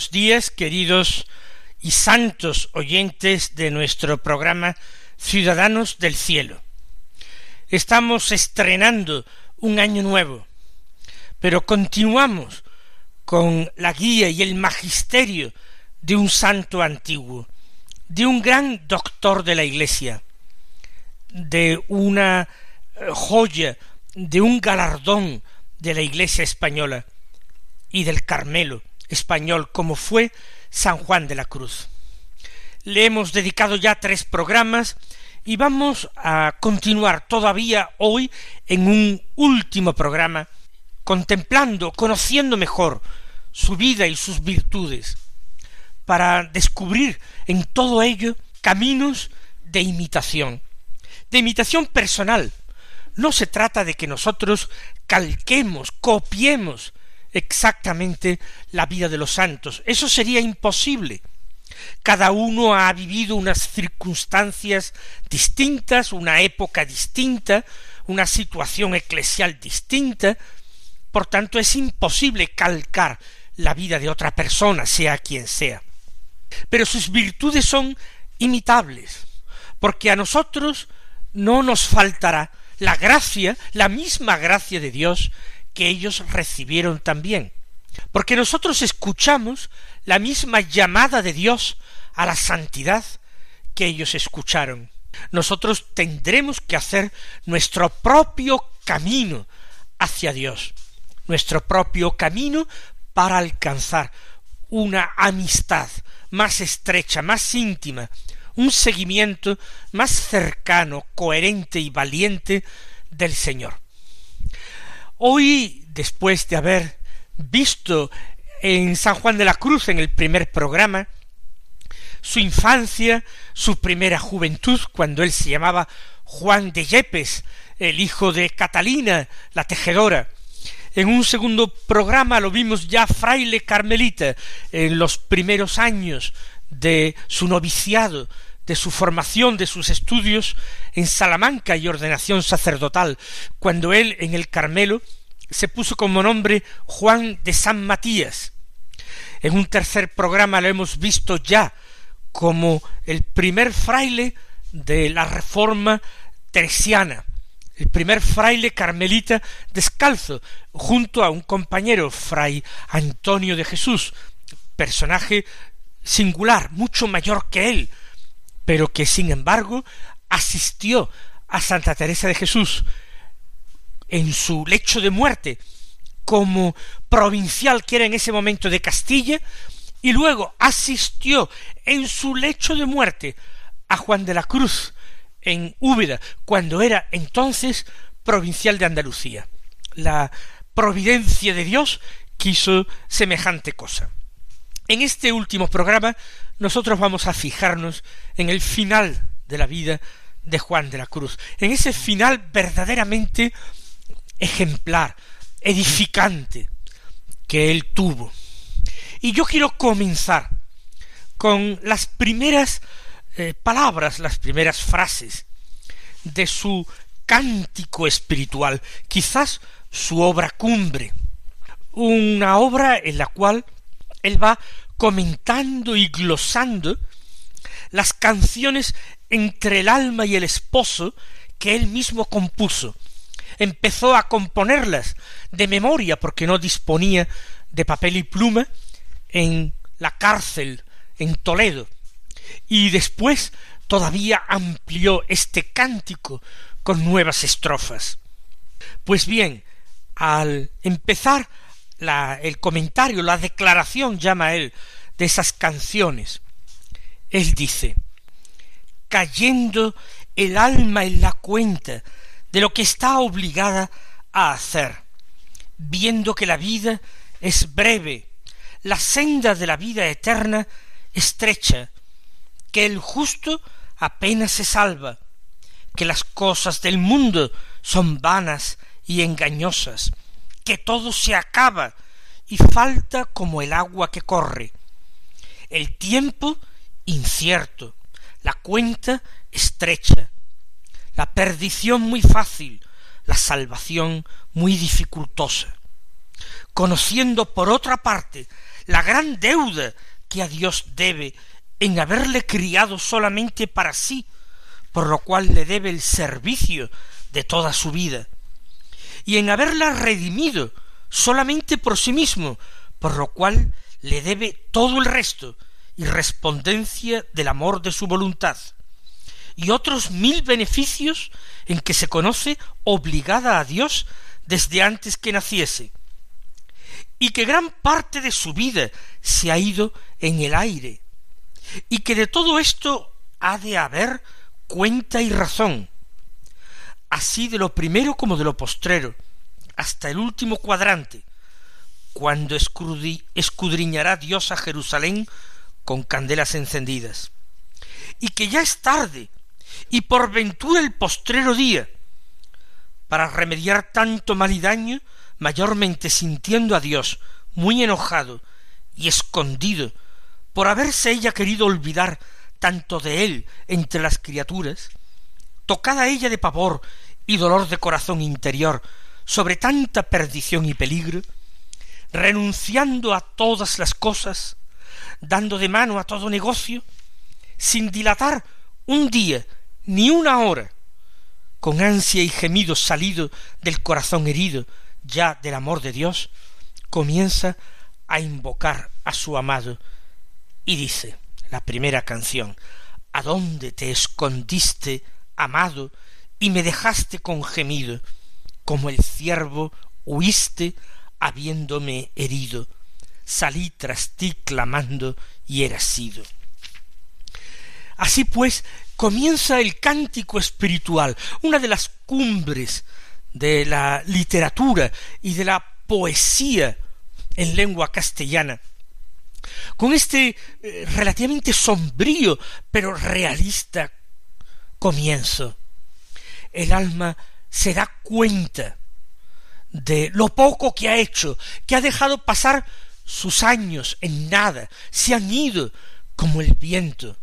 Buenos días, queridos y santos oyentes de nuestro programa Ciudadanos del Cielo. Estamos estrenando un año nuevo, pero continuamos con la guía y el magisterio de un santo antiguo, de un gran doctor de la Iglesia, de una eh, joya, de un galardón de la Iglesia española y del Carmelo, español como fue San Juan de la Cruz. Le hemos dedicado ya tres programas y vamos a continuar todavía hoy en un último programa contemplando, conociendo mejor su vida y sus virtudes, para descubrir en todo ello caminos de imitación, de imitación personal. No se trata de que nosotros calquemos, copiemos exactamente la vida de los santos. Eso sería imposible. Cada uno ha vivido unas circunstancias distintas, una época distinta, una situación eclesial distinta, por tanto es imposible calcar la vida de otra persona, sea quien sea. Pero sus virtudes son imitables, porque a nosotros no nos faltará la gracia, la misma gracia de Dios que ellos recibieron también. Porque nosotros escuchamos la misma llamada de Dios a la santidad que ellos escucharon. Nosotros tendremos que hacer nuestro propio camino hacia Dios, nuestro propio camino para alcanzar una amistad más estrecha, más íntima, un seguimiento más cercano, coherente y valiente del Señor. Hoy, después de haber visto en San Juan de la Cruz, en el primer programa, su infancia, su primera juventud, cuando él se llamaba Juan de Yepes, el hijo de Catalina, la tejedora. En un segundo programa lo vimos ya fraile carmelita, en los primeros años de su noviciado, de su formación, de sus estudios en Salamanca y ordenación sacerdotal, cuando él en el Carmelo se puso como nombre Juan de San Matías. En un tercer programa lo hemos visto ya como el primer fraile de la reforma teresiana, el primer fraile carmelita descalzo, junto a un compañero, fray Antonio de Jesús, personaje singular, mucho mayor que él, pero que sin embargo asistió a Santa Teresa de Jesús en su lecho de muerte como provincial que era en ese momento de Castilla, y luego asistió en su lecho de muerte a Juan de la Cruz en Úbeda, cuando era entonces provincial de Andalucía. La providencia de Dios quiso semejante cosa. En este último programa nosotros vamos a fijarnos en el final de la vida de Juan de la Cruz, en ese final verdaderamente ejemplar, edificante que él tuvo. Y yo quiero comenzar con las primeras eh, palabras, las primeras frases de su cántico espiritual, quizás su obra cumbre, una obra en la cual él va comentando y glosando las canciones entre el alma y el esposo que él mismo compuso. Empezó a componerlas de memoria porque no disponía de papel y pluma en la cárcel en Toledo. Y después todavía amplió este cántico con nuevas estrofas. Pues bien, al empezar el comentario, la declaración, llama él, de esas canciones, él dice, cayendo el alma en la cuenta de lo que está obligada a hacer, viendo que la vida es breve, la senda de la vida eterna estrecha, que el justo apenas se salva, que las cosas del mundo son vanas y engañosas, que todo se acaba y falta como el agua que corre. El tiempo incierto, la cuenta estrecha, la perdición muy fácil, la salvación muy dificultosa. Conociendo por otra parte la gran deuda que a Dios debe en haberle criado solamente para sí, por lo cual le debe el servicio de toda su vida, y en haberla redimido solamente por sí mismo, por lo cual le debe todo el resto y respondencia del amor de su voluntad, y otros mil beneficios en que se conoce obligada a Dios desde antes que naciese, y que gran parte de su vida se ha ido en el aire, y que de todo esto ha de haber cuenta y razón, así de lo primero como de lo postrero, hasta el último cuadrante, cuando escudriñará Dios a Jerusalén con candelas encendidas, y que ya es tarde, y por ventura el postrero día, para remediar tanto mal y daño, mayormente sintiendo a Dios muy enojado y escondido por haberse ella querido olvidar tanto de él entre las criaturas, tocada ella de pavor y dolor de corazón interior sobre tanta perdición y peligro, renunciando a todas las cosas, dando de mano a todo negocio, sin dilatar un día ni una hora, con ansia y gemido salido del corazón herido ya del amor de Dios, comienza a invocar a su amado y dice la primera canción, ¿A dónde te escondiste, amado, y me dejaste con gemido? Como el ciervo huiste habiéndome herido, salí tras ti clamando y eras sido. Así pues, comienza el cántico espiritual, una de las cumbres de la literatura y de la poesía en lengua castellana, con este eh, relativamente sombrío pero realista comienzo, el alma se da cuenta de lo poco que ha hecho, que ha dejado pasar sus años en nada, se han ido como el viento,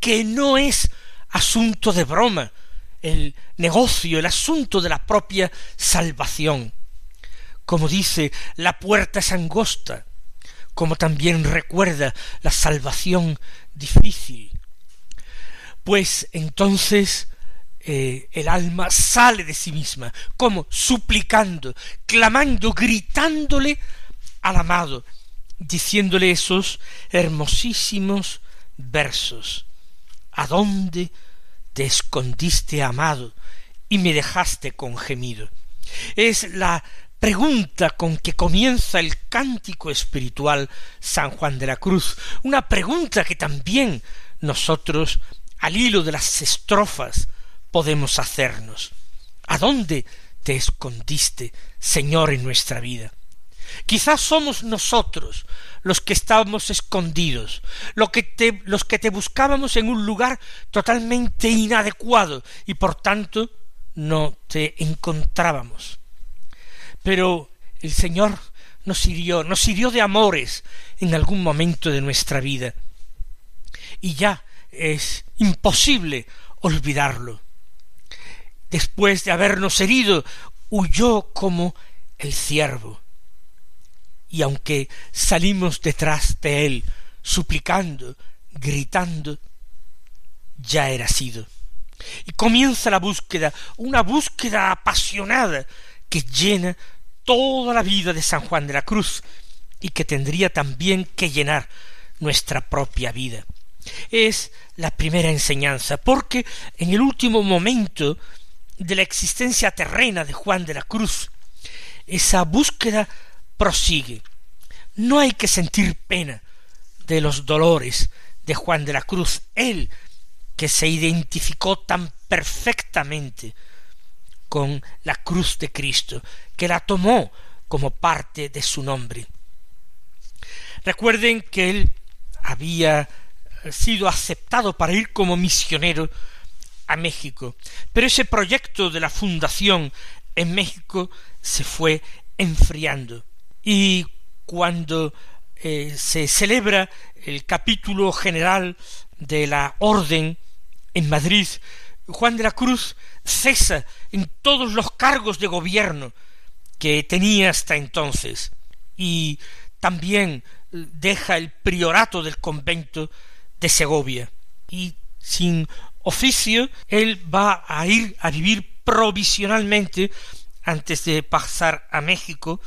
que no es asunto de broma el negocio, el asunto de la propia salvación. Como dice, la puerta es angosta, como también recuerda la salvación difícil. Pues entonces eh, el alma sale de sí misma, como suplicando, clamando, gritándole al amado, diciéndole esos hermosísimos versos. ¿A dónde te escondiste, amado, y me dejaste con gemido? Es la pregunta con que comienza el cántico espiritual San Juan de la Cruz, una pregunta que también nosotros, al hilo de las estrofas, podemos hacernos. ¿A dónde te escondiste, Señor, en nuestra vida? Quizás somos nosotros los que estábamos escondidos, que te, los que te buscábamos en un lugar totalmente inadecuado y por tanto no te encontrábamos pero el Señor nos hirió, nos hirió de amores en algún momento de nuestra vida. Y ya es imposible olvidarlo. Después de habernos herido, huyó como el ciervo. Y aunque salimos detrás de él, suplicando, gritando, ya era sido. Y comienza la búsqueda, una búsqueda apasionada que llena toda la vida de San Juan de la Cruz y que tendría también que llenar nuestra propia vida. Es la primera enseñanza, porque en el último momento de la existencia terrena de Juan de la Cruz, esa búsqueda prosigue. No hay que sentir pena de los dolores de Juan de la Cruz, él que se identificó tan perfectamente con la cruz de Cristo, que la tomó como parte de su nombre. Recuerden que él había sido aceptado para ir como misionero a México, pero ese proyecto de la fundación en México se fue enfriando. Y cuando eh, se celebra el capítulo general de la orden en Madrid, Juan de la Cruz cesa en todos los cargos de gobierno que tenía hasta entonces y también deja el priorato del convento de Segovia y sin oficio él va a ir a vivir provisionalmente antes de pasar a México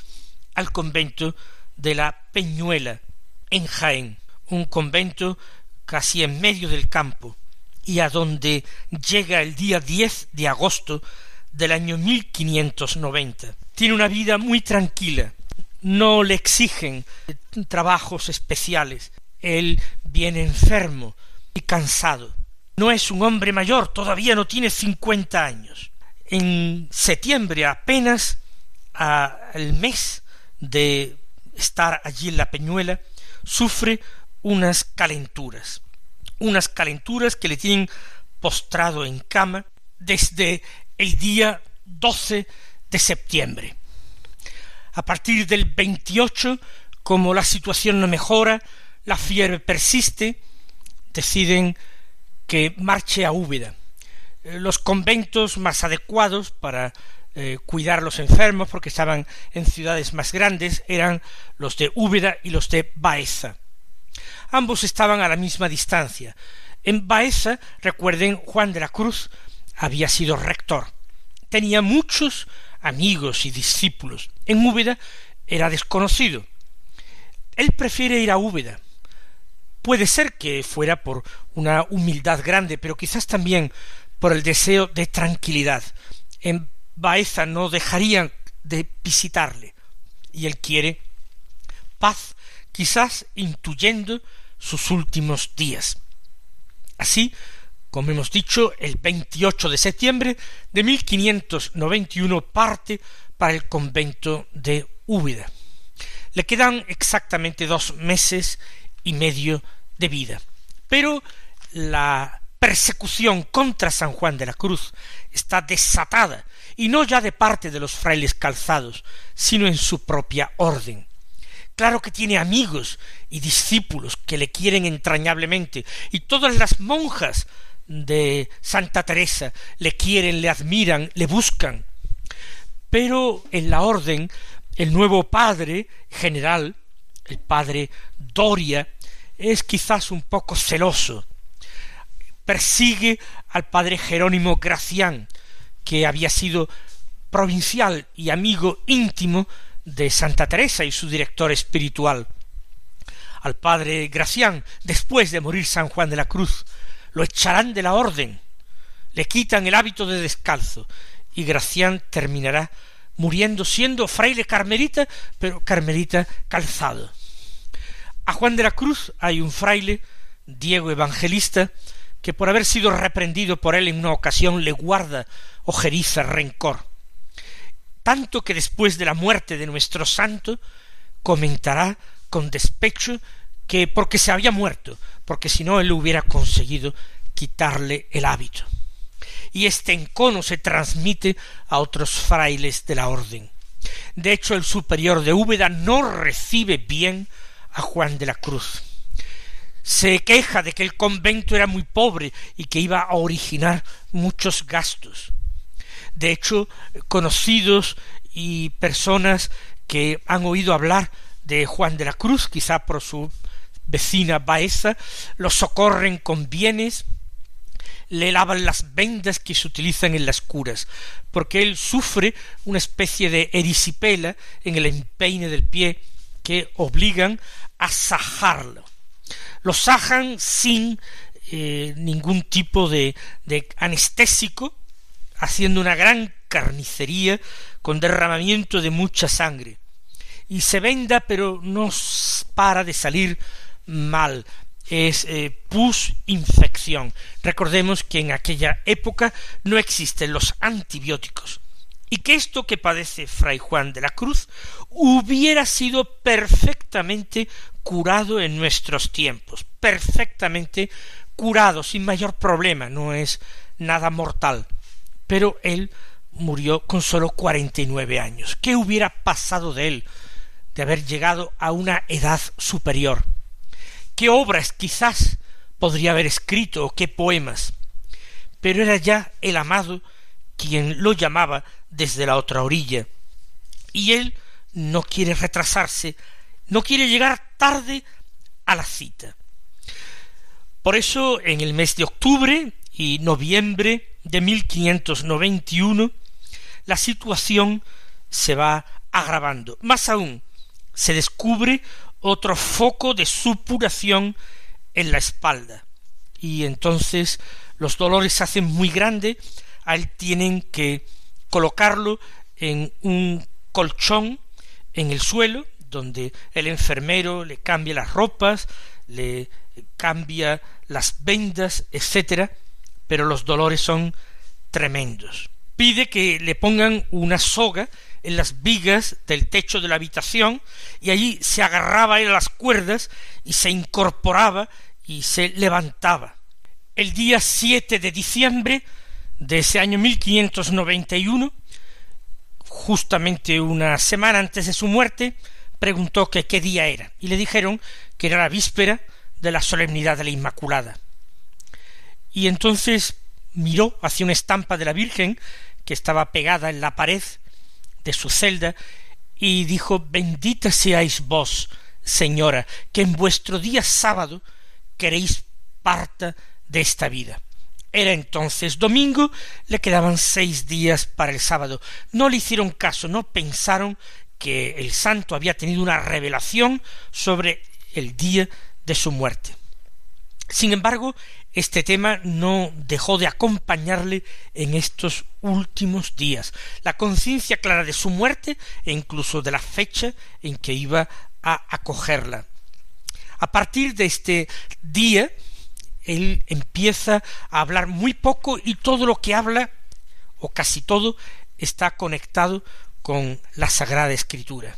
al convento de la Peñuela en Jaén, un convento casi en medio del campo y a donde llega el día 10 de agosto del año 1590. Tiene una vida muy tranquila, no le exigen trabajos especiales. Él viene enfermo y cansado. No es un hombre mayor, todavía no tiene cincuenta años. En septiembre apenas al mes de estar allí en la peñuela, sufre unas calenturas, unas calenturas que le tienen postrado en cama desde el día 12 de septiembre. A partir del 28, como la situación no mejora, la fiebre persiste, deciden que marche a Úbeda. Eh, los conventos más adecuados para eh, cuidar a los enfermos, porque estaban en ciudades más grandes, eran los de Úbeda y los de Baeza. Ambos estaban a la misma distancia. En Baeza, recuerden, Juan de la Cruz había sido rector. Tenía muchos amigos y discípulos. En Úbeda era desconocido. Él prefiere ir a Úbeda. Puede ser que fuera por una humildad grande, pero quizás también por el deseo de tranquilidad. En Baeza no dejarían de visitarle, y él quiere paz, quizás intuyendo sus últimos días. Así, como hemos dicho, el 28 de septiembre de 1591 parte para el convento de Úbeda. Le quedan exactamente dos meses y medio de vida. Pero la persecución contra San Juan de la Cruz está desatada, y no ya de parte de los frailes calzados, sino en su propia orden. Claro que tiene amigos y discípulos que le quieren entrañablemente, y todas las monjas de Santa Teresa le quieren, le admiran, le buscan. Pero en la orden, el nuevo padre general, el padre Doria, es quizás un poco celoso. Persigue al padre Jerónimo Gracián, que había sido provincial y amigo íntimo de Santa Teresa y su director espiritual. Al padre Gracián, después de morir San Juan de la Cruz, lo echarán de la orden, le quitan el hábito de descalzo, y Gracián terminará muriendo siendo fraile carmelita, pero carmelita calzado. A Juan de la Cruz hay un fraile, Diego Evangelista, que por haber sido reprendido por él en una ocasión le guarda ojeriza, rencor. Tanto que después de la muerte de nuestro santo comentará con despecho que porque se había muerto, porque si no él hubiera conseguido quitarle el hábito. Y este encono se transmite a otros frailes de la orden. De hecho, el superior de Úbeda no recibe bien a Juan de la Cruz. Se queja de que el convento era muy pobre y que iba a originar muchos gastos. De hecho, conocidos y personas que han oído hablar de Juan de la Cruz, quizá por su vecina Baeza, lo socorren con bienes, le lavan las vendas que se utilizan en las curas, porque él sufre una especie de erisipela en el empeine del pie que obligan a sajarlo. Lo sajan sin eh, ningún tipo de, de anestésico, haciendo una gran carnicería con derramamiento de mucha sangre. Y se venda, pero no para de salir mal. Es eh, pus infección. Recordemos que en aquella época no existen los antibióticos y que esto que padece Fray Juan de la Cruz hubiera sido perfectamente curado en nuestros tiempos, perfectamente curado, sin mayor problema, no es nada mortal. Pero él murió con sólo cuarenta y nueve años. ¿Qué hubiera pasado de él de haber llegado a una edad superior? ¿Qué obras quizás podría haber escrito o qué poemas? Pero era ya el amado quien lo llamaba desde la otra orilla. Y él no quiere retrasarse, no quiere llegar tarde a la cita. Por eso, en el mes de octubre y noviembre de 1591, la situación se va agravando. Más aún, se descubre otro foco de supuración en la espalda. Y entonces los dolores se hacen muy grandes, a tienen que colocarlo en un colchón en el suelo, donde el enfermero le cambia las ropas, le cambia las vendas, etcétera, pero los dolores son tremendos. Pide que le pongan una soga en las vigas del techo de la habitación y allí se agarraba a las cuerdas y se incorporaba y se levantaba. El día 7 de diciembre de ese año 1591, justamente una semana antes de su muerte, preguntó que qué día era, y le dijeron que era la víspera de la solemnidad de la Inmaculada. Y entonces miró hacia una estampa de la Virgen que estaba pegada en la pared de su celda y dijo Bendita seáis vos, señora, que en vuestro día sábado queréis parta de esta vida. Era entonces domingo, le quedaban seis días para el sábado. No le hicieron caso, no pensaron que el santo había tenido una revelación sobre el día de su muerte. Sin embargo, este tema no dejó de acompañarle en estos últimos días. La conciencia clara de su muerte e incluso de la fecha en que iba a acogerla. A partir de este día, él empieza a hablar muy poco y todo lo que habla, o casi todo, está conectado con la Sagrada Escritura.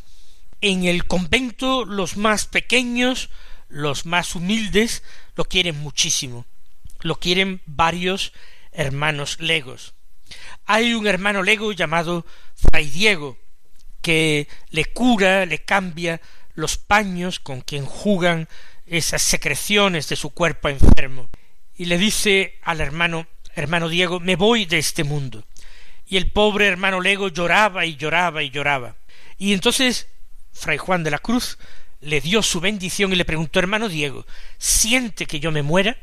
En el convento los más pequeños, los más humildes, lo quieren muchísimo. Lo quieren varios hermanos legos. Hay un hermano lego llamado Fray Diego, que le cura, le cambia los paños con quien jugan esas secreciones de su cuerpo enfermo, y le dice al hermano, hermano Diego, me voy de este mundo. Y el pobre hermano Lego lloraba y lloraba y lloraba. Y entonces Fray Juan de la Cruz le dio su bendición y le preguntó, hermano Diego, ¿siente que yo me muera?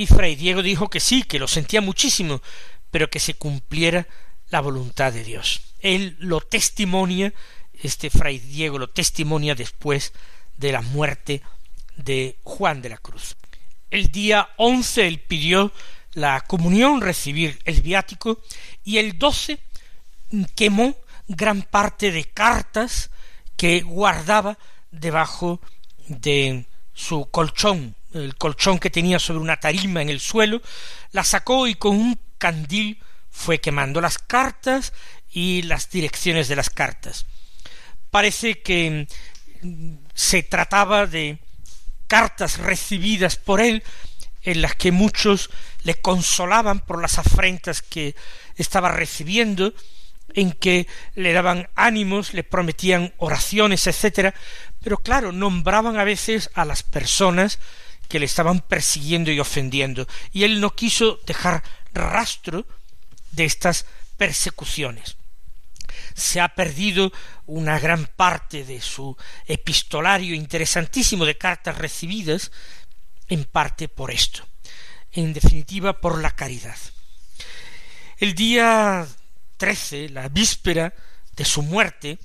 Y Fray Diego dijo que sí, que lo sentía muchísimo, pero que se cumpliera la voluntad de Dios. Él lo testimonia, este Fray Diego lo testimonia después de la muerte de Juan de la Cruz. El día once él pidió la comunión, recibir el viático, y el doce quemó gran parte de cartas que guardaba debajo de su colchón, el colchón que tenía sobre una tarima en el suelo, la sacó y con un candil fue quemando las cartas y las direcciones de las cartas. Parece que se trataba de cartas recibidas por él en las que muchos le consolaban por las afrentas que estaba recibiendo, en que le daban ánimos, le prometían oraciones, etcétera, pero claro, nombraban a veces a las personas que le estaban persiguiendo y ofendiendo, y él no quiso dejar rastro de estas persecuciones se ha perdido una gran parte de su epistolario interesantísimo de cartas recibidas, en parte por esto, en definitiva por la caridad. El día trece, la víspera de su muerte,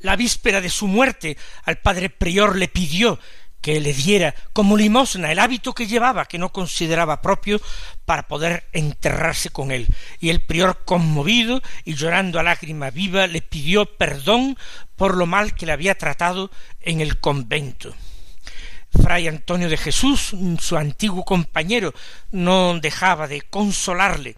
la víspera de su muerte, al padre prior le pidió que le diera como limosna el hábito que llevaba, que no consideraba propio, para poder enterrarse con él. Y el prior, conmovido y llorando a lágrima viva, le pidió perdón por lo mal que le había tratado en el convento. Fray Antonio de Jesús, su antiguo compañero, no dejaba de consolarle,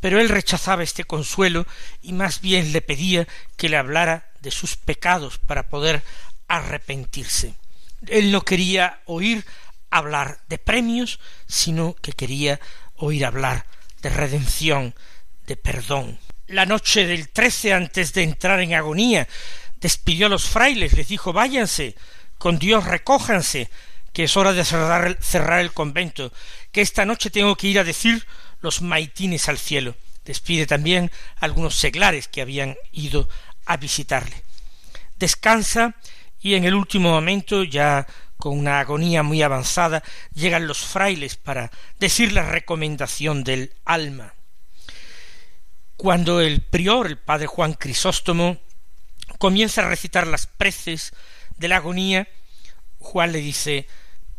pero él rechazaba este consuelo y más bien le pedía que le hablara de sus pecados para poder arrepentirse. Él no quería oír hablar de premios, sino que quería oír hablar de redención, de perdón. La noche del trece, antes de entrar en agonía, despidió a los frailes, les dijo váyanse, con Dios recójanse, que es hora de cerrar, cerrar el convento, que esta noche tengo que ir a decir los maitines al cielo. Despide también a algunos seglares que habían ido a visitarle. Descansa y en el último momento, ya con una agonía muy avanzada, llegan los frailes para decir la recomendación del alma. Cuando el prior, el padre Juan Crisóstomo, comienza a recitar las preces de la agonía, Juan le dice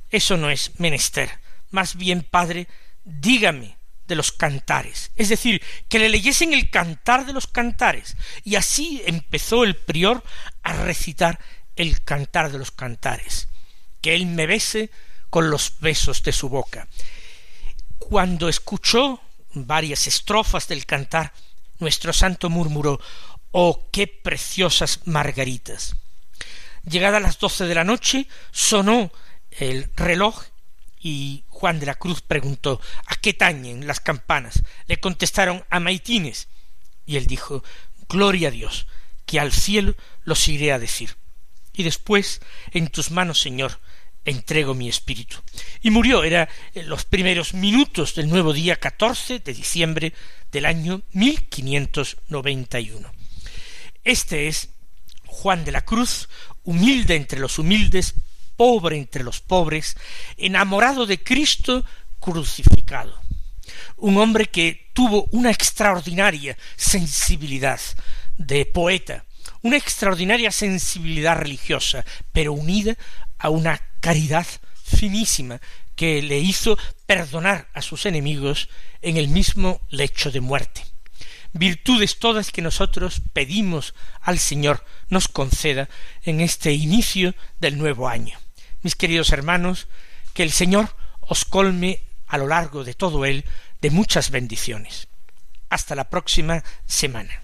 Eso no es menester. Más bien, padre, dígame de los cantares, es decir, que le leyesen el cantar de los cantares, y así empezó el prior a recitar el cantar de los cantares, que él me bese con los besos de su boca. Cuando escuchó varias estrofas del cantar, nuestro santo murmuró Oh, qué preciosas margaritas. Llegada las doce de la noche, sonó el reloj y Juan de la Cruz preguntó ¿A qué tañen las campanas? Le contestaron a maitines. Y él dijo Gloria a Dios, que al cielo los iré a decir. Y después, en tus manos, Señor, entrego mi espíritu. Y murió, era en los primeros minutos del nuevo día catorce de diciembre del año mil quinientos noventa y uno. Este es Juan de la Cruz, humilde entre los humildes, pobre entre los pobres, enamorado de Cristo crucificado. Un hombre que tuvo una extraordinaria sensibilidad de poeta, una extraordinaria sensibilidad religiosa, pero unida a una caridad finísima que le hizo perdonar a sus enemigos en el mismo lecho de muerte. Virtudes todas que nosotros pedimos al Señor nos conceda en este inicio del nuevo año mis queridos hermanos, que el Señor os colme a lo largo de todo él de muchas bendiciones. Hasta la próxima semana.